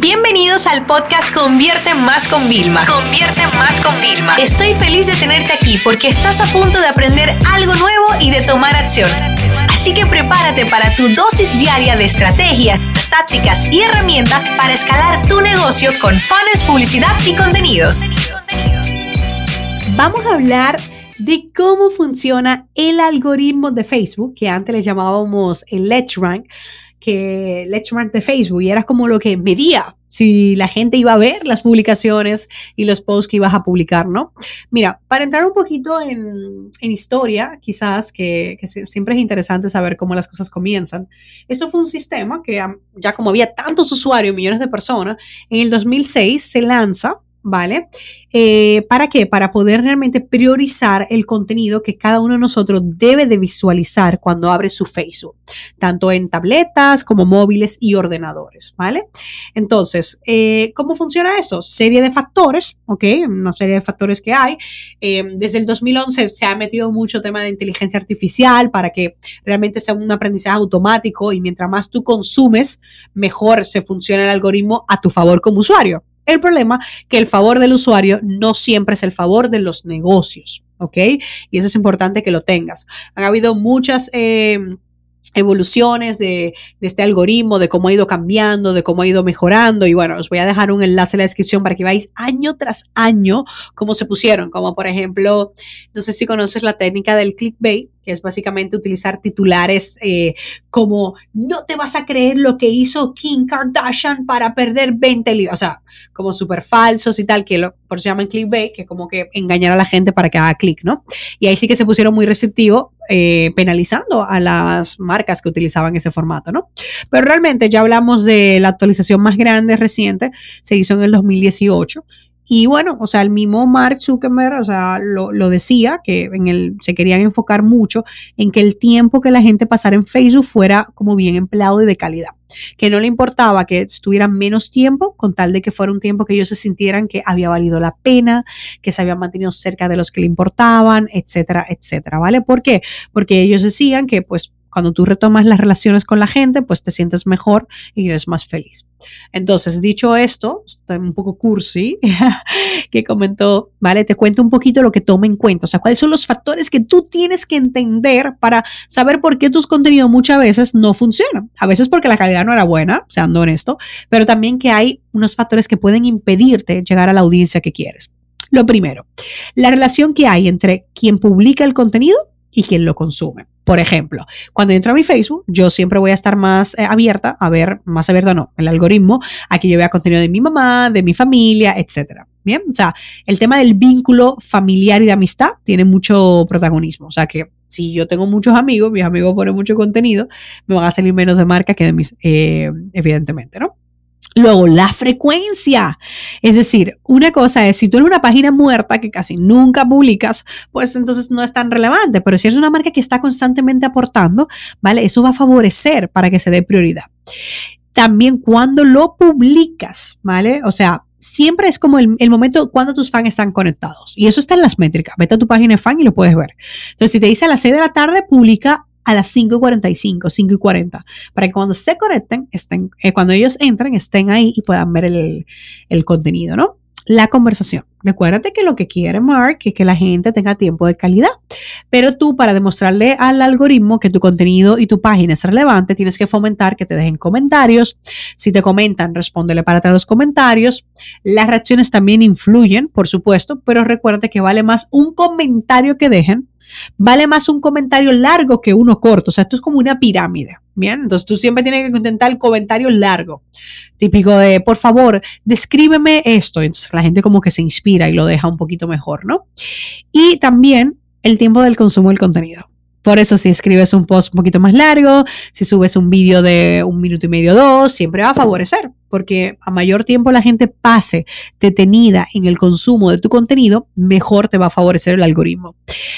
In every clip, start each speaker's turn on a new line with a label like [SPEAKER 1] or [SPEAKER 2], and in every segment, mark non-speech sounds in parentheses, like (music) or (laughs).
[SPEAKER 1] Bienvenidos al podcast Convierte Más con Vilma. Convierte Más con Vilma. Estoy feliz de tenerte aquí porque estás a punto de aprender algo nuevo y de tomar acción. Así que prepárate para tu dosis diaria de estrategias, tácticas y herramientas para escalar tu negocio con fans, publicidad y contenidos.
[SPEAKER 2] Vamos a hablar de cómo funciona el algoritmo de Facebook, que antes le llamábamos el Let's Rank que Rank de Facebook y era como lo que medía si la gente iba a ver las publicaciones y los posts que ibas a publicar, ¿no? Mira, para entrar un poquito en, historia, quizás, que, que, siempre es interesante saber cómo las cosas comienzan. Esto fue un sistema que ya como había tantos usuarios, millones de personas, en el 2006 se lanza ¿vale? Eh, ¿Para qué? Para poder realmente priorizar el contenido que cada uno de nosotros debe de visualizar cuando abre su Facebook, tanto en tabletas como móviles y ordenadores, ¿vale? Entonces, eh, ¿cómo funciona esto? Serie de factores, ¿ok? Una serie de factores que hay. Eh, desde el 2011 se ha metido mucho tema de inteligencia artificial para que realmente sea un aprendizaje automático y mientras más tú consumes, mejor se funciona el algoritmo a tu favor como usuario. El problema que el favor del usuario no siempre es el favor de los negocios, ¿ok? Y eso es importante que lo tengas. Han habido muchas... Eh, evoluciones de, este algoritmo, de cómo ha ido cambiando, de cómo ha ido mejorando. Y bueno, os voy a dejar un enlace en la descripción para que veáis año tras año cómo se pusieron. Como por ejemplo, no sé si conoces la técnica del clickbait, que es básicamente utilizar titulares eh, como no te vas a creer lo que hizo Kim Kardashian para perder 20 libras. O sea, como súper falsos y tal, que lo, por eso se llaman clickbait, que como que engañar a la gente para que haga clic, ¿no? Y ahí sí que se pusieron muy receptivos eh, penalizando a las marcas que utilizaban ese formato, ¿no? Pero realmente ya hablamos de la actualización más grande reciente, se hizo en el 2018 y bueno, o sea, el mismo Mark Zuckerberg, o sea, lo, lo, decía, que en el, se querían enfocar mucho en que el tiempo que la gente pasara en Facebook fuera como bien empleado y de calidad. Que no le importaba que estuvieran menos tiempo, con tal de que fuera un tiempo que ellos se sintieran que había valido la pena, que se habían mantenido cerca de los que le importaban, etcétera, etcétera, ¿vale? ¿Por qué? Porque ellos decían que pues cuando tú retomas las relaciones con la gente, pues te sientes mejor y eres más feliz. Entonces, dicho esto, un poco cursi, (laughs) que comentó, ¿vale? Te cuento un poquito lo que toma en cuenta, o sea, cuáles son los factores que tú tienes que entender para saber por qué tus contenidos muchas veces no funcionan. A veces porque la calidad no era buena, seando honesto, pero también que hay unos factores que pueden impedirte llegar a la audiencia que quieres. Lo primero, la relación que hay entre quien publica el contenido y quien lo consume. Por ejemplo, cuando entro a mi Facebook, yo siempre voy a estar más eh, abierta a ver, más abierta no, el algoritmo, a que yo vea contenido de mi mamá, de mi familia, etcétera. Bien, o sea, el tema del vínculo familiar y de amistad tiene mucho protagonismo. O sea que si yo tengo muchos amigos, mis amigos ponen mucho contenido, me van a salir menos de marca que de mis, eh, evidentemente, ¿no? Luego, la frecuencia. Es decir, una cosa es, si tú eres una página muerta que casi nunca publicas, pues entonces no es tan relevante. Pero si es una marca que está constantemente aportando, ¿vale? Eso va a favorecer para que se dé prioridad. También cuando lo publicas, ¿vale? O sea, siempre es como el, el, momento cuando tus fans están conectados. Y eso está en las métricas. Vete a tu página de fan y lo puedes ver. Entonces, si te dice a las 6 de la tarde, publica a las 5.45, 5.40, para que cuando se conecten, estén, eh, cuando ellos entren, estén ahí y puedan ver el, el contenido, ¿no? La conversación. Recuérdate que lo que quiere Mark es que la gente tenga tiempo de calidad, pero tú para demostrarle al algoritmo que tu contenido y tu página es relevante, tienes que fomentar que te dejen comentarios. Si te comentan, respóndele para atrás los comentarios. Las reacciones también influyen, por supuesto, pero recuérdate que vale más un comentario que dejen Vale más un comentario largo que uno corto. O sea, esto es como una pirámide. Bien, entonces tú siempre tienes que intentar el comentario largo. Típico de, por favor, descríbeme esto. Entonces la gente como que se inspira y lo deja un poquito mejor, ¿no? Y también el tiempo del consumo del contenido. Por eso si escribes un post un poquito más largo, si subes un vídeo de un minuto y medio, dos, siempre va a favorecer, porque a mayor tiempo la gente pase detenida en el consumo de tu contenido, mejor te va a favorecer el algoritmo.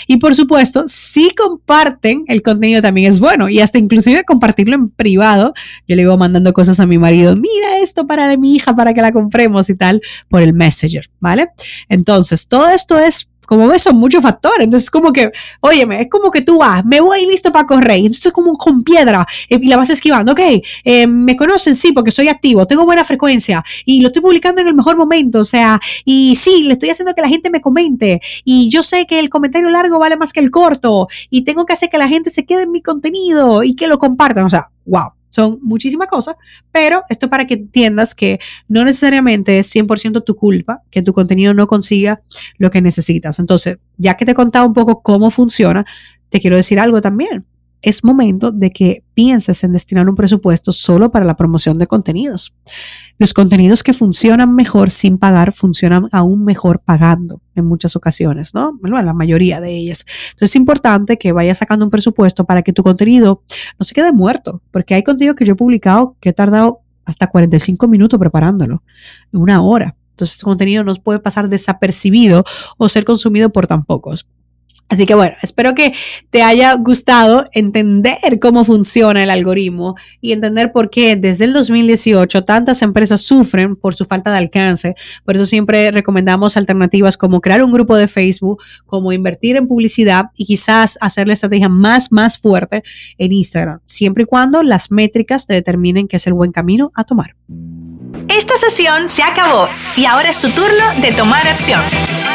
[SPEAKER 2] Y por supuesto, si comparten, el contenido también es bueno y hasta inclusive compartirlo en privado. Yo le iba mandando cosas a mi marido, mira esto para mi hija, para que la compremos y tal, por el Messenger, ¿vale? Entonces, todo esto es como ves, son muchos factores. Entonces, como que, óyeme, es como que tú vas, me voy listo para correr. Entonces, es como con piedra eh, y la vas esquivando. Ok, eh, me conocen, sí, porque soy activo, tengo buena frecuencia y lo estoy publicando en el mejor momento. O sea, y sí, le estoy haciendo que la gente me comente. Y yo sé que el comentario largo vale más que el corto. Y tengo que hacer que la gente se quede en mi contenido y que lo compartan. O sea, wow son muchísimas cosas, pero esto para que entiendas que no necesariamente es 100% tu culpa que tu contenido no consiga lo que necesitas. Entonces, ya que te he contado un poco cómo funciona, te quiero decir algo también es momento de que pienses en destinar un presupuesto solo para la promoción de contenidos. Los contenidos que funcionan mejor sin pagar funcionan aún mejor pagando en muchas ocasiones, ¿no? Bueno, la mayoría de ellas. Entonces es importante que vayas sacando un presupuesto para que tu contenido no se quede muerto, porque hay contenido que yo he publicado que he tardado hasta 45 minutos preparándolo, una hora. Entonces, ese contenido no puede pasar desapercibido o ser consumido por tan pocos. Así que bueno, espero que te haya gustado entender cómo funciona el algoritmo y entender por qué desde el 2018 tantas empresas sufren por su falta de alcance. Por eso siempre recomendamos alternativas como crear un grupo de Facebook, como invertir en publicidad y quizás hacer la estrategia más, más fuerte en Instagram, siempre y cuando las métricas te determinen que es el buen camino a tomar.
[SPEAKER 1] Esta sesión se acabó y ahora es tu turno de tomar acción.